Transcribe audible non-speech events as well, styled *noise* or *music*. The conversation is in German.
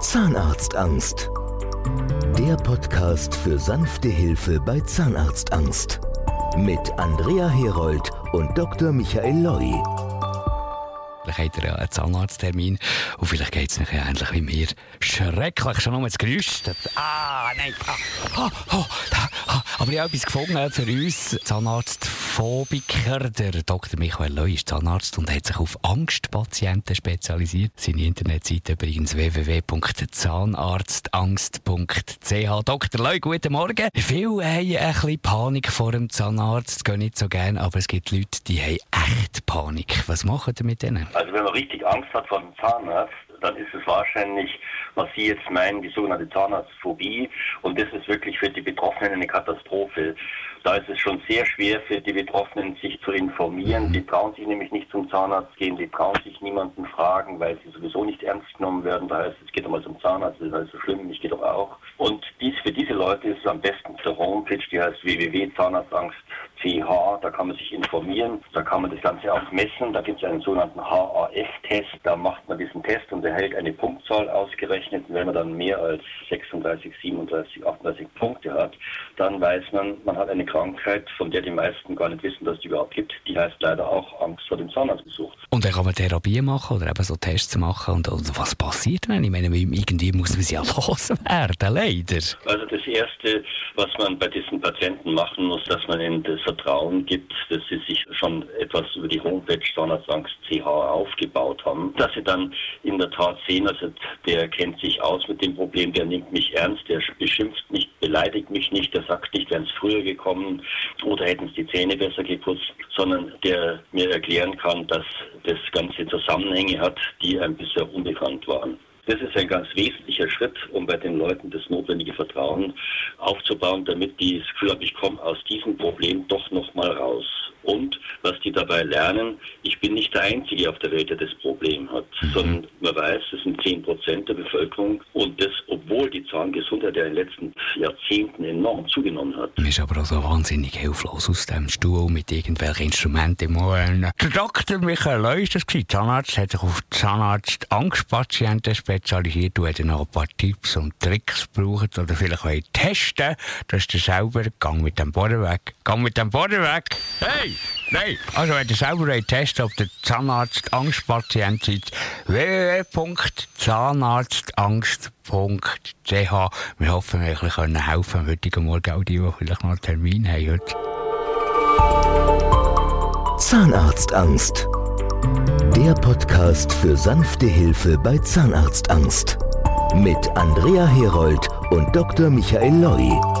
Zahnarztangst. Der Podcast für sanfte Hilfe bei Zahnarztangst. Mit Andrea Herold und Dr. Michael Loi. Vielleicht habt ihr einen Zahnarzttermin und vielleicht geht es nicht ähnlich wie mir. Schrecklich, schon nur das Geräusch. Ah, nein. Ah, oh, oh, ah, aber ich habe etwas gefunden für uns Zahnarztphobiker. Der Dr. Michael Leu ist Zahnarzt und hat sich auf Angstpatienten spezialisiert. Seine Internetseite übrigens www.zahnarztangst.ch. Dr. Leu, guten Morgen. Viele haben ein bisschen Panik vor dem Zahnarzt, gehen nicht so gerne, aber es gibt Leute, die haben echt Panik. Was machen Sie mit denen? Also wenn man richtig Angst hat vor dem Zahnarzt, dann ist es wahrscheinlich, was Sie jetzt meinen, die sogenannte Zahnarztphobie. Und das ist wirklich für die Betroffenen eine Katastrophe. Da ist es schon sehr schwer für die Betroffenen, sich zu informieren. Die trauen sich nämlich nicht zum Zahnarzt gehen, die trauen sich niemanden fragen, weil sie sowieso nicht ernst genommen werden. Da heißt es, geht einmal zum Zahnarzt, das ist alles so schlimm, ich gehe doch auch. Und dies, für diese Leute ist es am besten der Homepage, die heißt www.zahnarztangst.ch. Da kann man sich informieren, da kann man das Ganze auch messen. Da gibt es einen sogenannten HAF-Test. Da macht man diesen Test und erhält eine Punktzahl ausgerechnet. Und wenn man dann mehr als 36, 37, 38 Punkte hat, dann weiß man, man hat eine Krankheit, von der die meisten gar nicht wissen, dass es die überhaupt gibt. Die heißt leider auch Angst vor dem Zahnarztbesuch. Und dann kann man Therapie machen oder eben so Tests machen. Und, und was passiert denn? Ich meine, irgendwie muss man sie ja *laughs* loswerden, leider. Also das Erste, was man bei diesen Patienten machen muss, dass man ihnen das Vertrauen gibt, dass sie sich schon etwas über die Homepage Zahnarztangst.ch aufgebaut haben, dass sie dann in der Tat sehen, also der kennt sich aus mit dem Problem, der nimmt mich ernst, der beschimpft nicht, beleidigt mich nicht, der sagt nicht, wären es früher gekommen oder hätten es die Zähne besser geputzt, sondern der mir erklären kann, dass das Ganze Zusammenhänge hat, die einem bisher unbekannt waren. Das ist ein ganz wesentlicher Schritt, um bei den Leuten das notwendige Vertrauen aufzubauen, damit die das Gefühl haben, ich komme aus diesem Problem doch noch mal raus. Und was die dabei lernen, ich bin nicht der Einzige auf der Welt, der das Problem hat, mhm. sondern man weiß, es sind 10 Prozent der Bevölkerung und das, obwohl die Zahngesundheit ja in den letzten Jahrzehnten enorm zugenommen hat. Man ist aber auch so wahnsinnig hilflos aus dem Stuhl mit irgendwelchen Instrumenten im Ohren. Der Dr. Michael Leu ist das gewesen. Zahnarzt hat sich auf Zahnarzt Angstpatienten spezialisiert und hat noch ein paar Tipps und Tricks gebraucht oder vielleicht auch testen, dass der selber Gang mit dem Boden weg, Gang mit dem Boden weg. Hey! Nein, Also, wenn ihr selber testen ob der Zahnarzt Angstpatient seid, www.zahnarztangst.ch. Wir hoffen, wir können helfen am heutigen Morgen auch die, die vielleicht noch einen Termin haben heute. Zahnarztangst. Der Podcast für sanfte Hilfe bei Zahnarztangst. Mit Andrea Herold und Dr. Michael Loi.